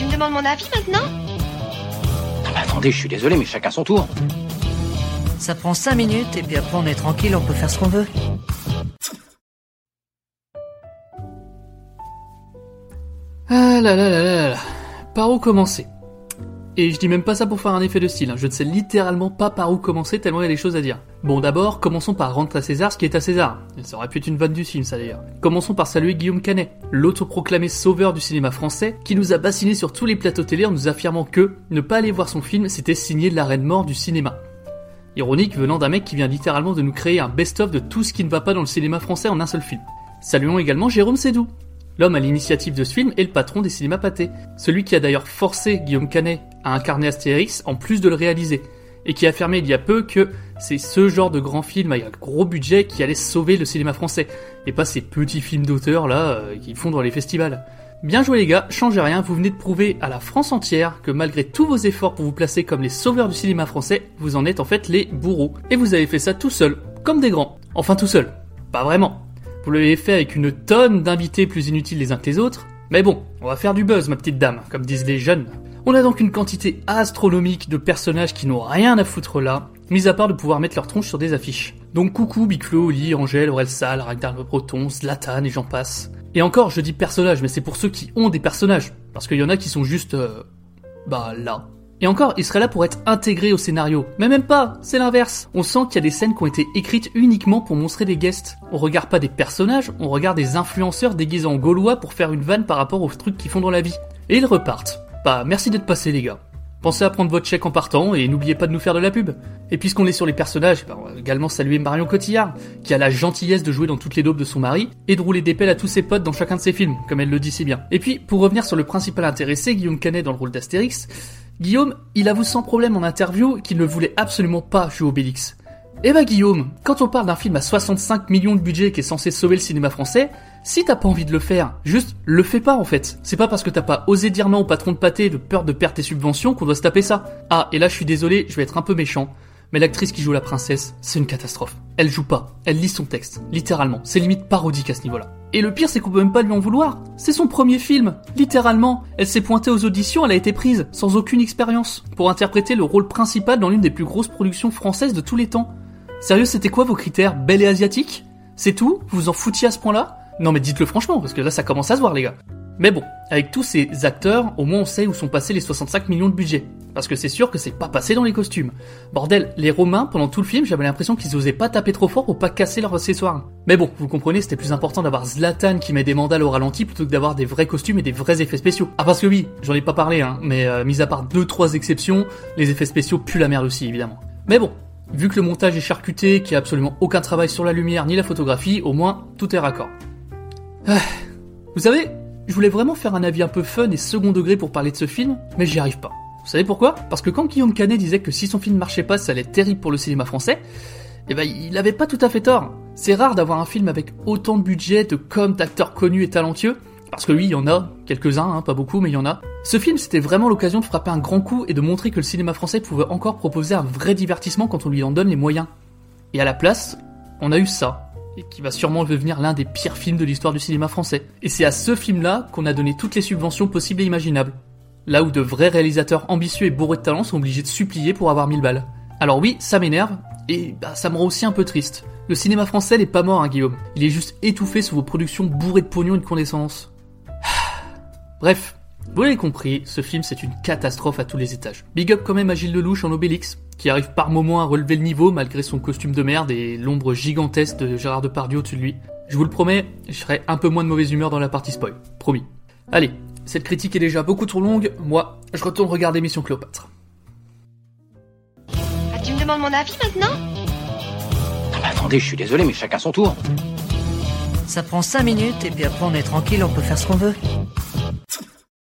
Tu me demandes mon avis maintenant Ah bah attendez, je suis désolé, mais chacun son tour. Ça prend 5 minutes et puis après on est tranquille, on peut faire ce qu'on veut. Ah là là là là là. Par où commencer? Et je dis même pas ça pour faire un effet de style, hein. je ne sais littéralement pas par où commencer tellement il y a des choses à dire. Bon d'abord, commençons par rendre à César ce qui est à César. Ça aurait pu être une vanne du film ça d'ailleurs. Commençons par saluer Guillaume Canet, l'autoproclamé sauveur du cinéma français, qui nous a bassiné sur tous les plateaux télé en nous affirmant que ne pas aller voir son film c'était signer la reine mort du cinéma. Ironique venant d'un mec qui vient littéralement de nous créer un best-of de tout ce qui ne va pas dans le cinéma français en un seul film. Saluons également Jérôme Sédou, L'homme à l'initiative de ce film est le patron des cinémas pâtés, celui qui a d'ailleurs forcé Guillaume Canet à incarner Astérix en plus de le réaliser, et qui a affirmé il y a peu que c'est ce genre de grand film avec un gros budget qui allait sauver le cinéma français, et pas ces petits films d'auteur là euh, qu'ils font dans les festivals. Bien joué les gars, changez rien, vous venez de prouver à la France entière que malgré tous vos efforts pour vous placer comme les sauveurs du cinéma français, vous en êtes en fait les bourreaux. Et vous avez fait ça tout seul, comme des grands. Enfin tout seul. Pas vraiment. Vous l'avez fait avec une tonne d'invités plus inutiles les uns que les autres. Mais bon, on va faire du buzz, ma petite dame, comme disent les jeunes. On a donc une quantité astronomique de personnages qui n'ont rien à foutre là, mis à part de pouvoir mettre leur tronche sur des affiches. Donc coucou, Big Flo, Oli, Angèle, Sal, Ragnar le Breton, Zlatan et j'en passe. Et encore, je dis personnages, mais c'est pour ceux qui ont des personnages. Parce qu'il y en a qui sont juste... Euh, bah là. Et encore, il serait là pour être intégré au scénario. Mais même pas, c'est l'inverse. On sent qu'il y a des scènes qui ont été écrites uniquement pour montrer des guests. On regarde pas des personnages, on regarde des influenceurs déguisés en gaulois pour faire une vanne par rapport aux trucs qu'ils font dans la vie. Et ils repartent. Bah, merci d'être passés les gars. Pensez à prendre votre chèque en partant et n'oubliez pas de nous faire de la pub. Et puisqu'on est sur les personnages, bah, on va également saluer Marion Cotillard, qui a la gentillesse de jouer dans toutes les daubes de son mari et de rouler des pelles à tous ses potes dans chacun de ses films, comme elle le dit si bien. Et puis, pour revenir sur le principal intéressé, Guillaume Canet dans le rôle d'Astérix, Guillaume, il avoue sans problème en interview qu'il ne voulait absolument pas jouer Obélix. Eh bah Guillaume, quand on parle d'un film à 65 millions de budget qui est censé sauver le cinéma français, si t'as pas envie de le faire, juste le fais pas en fait. C'est pas parce que t'as pas osé dire non au patron de pâté de peur de perdre tes subventions qu'on doit se taper ça. Ah, et là je suis désolé, je vais être un peu méchant, mais l'actrice qui joue la princesse, c'est une catastrophe. Elle joue pas, elle lit son texte, littéralement. C'est limite parodique à ce niveau-là. Et le pire, c'est qu'on peut même pas lui en vouloir. C'est son premier film, littéralement. Elle s'est pointée aux auditions, elle a été prise, sans aucune expérience, pour interpréter le rôle principal dans l'une des plus grosses productions françaises de tous les temps. Sérieux, c'était quoi vos critères Belle et asiatique? C'est tout? Vous vous en foutiez à ce point-là? Non mais dites-le franchement, parce que là ça commence à se voir les gars. Mais bon, avec tous ces acteurs, au moins on sait où sont passés les 65 millions de budget. Parce que c'est sûr que c'est pas passé dans les costumes. Bordel, les Romains, pendant tout le film, j'avais l'impression qu'ils osaient pas taper trop fort pour pas casser leurs accessoires. Mais bon, vous comprenez, c'était plus important d'avoir Zlatan qui met des mandales au ralenti plutôt que d'avoir des vrais costumes et des vrais effets spéciaux. Ah parce que oui, j'en ai pas parlé, hein, mais euh, mis à part deux trois exceptions, les effets spéciaux puent la merde aussi, évidemment. Mais bon, vu que le montage est charcuté, qu'il y a absolument aucun travail sur la lumière ni la photographie, au moins, tout est raccord. Ah. Vous savez, je voulais vraiment faire un avis un peu fun et second degré pour parler de ce film, mais j'y arrive pas. Vous savez pourquoi? Parce que quand Guillaume Canet disait que si son film marchait pas, ça allait être terrible pour le cinéma français, eh ben il avait pas tout à fait tort. C'est rare d'avoir un film avec autant de budget, de com, d'acteurs connus et talentueux, parce que oui, il y en a, quelques-uns, hein, pas beaucoup, mais il y en a. Ce film, c'était vraiment l'occasion de frapper un grand coup et de montrer que le cinéma français pouvait encore proposer un vrai divertissement quand on lui en donne les moyens. Et à la place, on a eu ça, et qui va sûrement devenir l'un des pires films de l'histoire du cinéma français. Et c'est à ce film-là qu'on a donné toutes les subventions possibles et imaginables. Là où de vrais réalisateurs ambitieux et bourrés de talent sont obligés de supplier pour avoir 1000 balles. Alors oui, ça m'énerve, et bah, ça me rend aussi un peu triste. Le cinéma français n'est pas mort, hein, Guillaume. Il est juste étouffé sous vos productions bourrées de pognon et de condescendance. Bref, vous l'avez compris, ce film c'est une catastrophe à tous les étages. Big up quand même à Gilles Lelouch en Obélix, qui arrive par moments à relever le niveau malgré son costume de merde et l'ombre gigantesque de Gérard Depardieu au-dessus de lui. Je vous le promets, je serai un peu moins de mauvaise humeur dans la partie spoil. Promis. Allez, cette critique est déjà beaucoup trop longue, moi, je retourne regarder Mission Cléopâtre. Ah, tu me demandes mon avis maintenant? Ah bah attendez, je suis désolé, mais chacun son tour. Ça prend 5 minutes et puis après on est tranquille, on peut faire ce qu'on veut.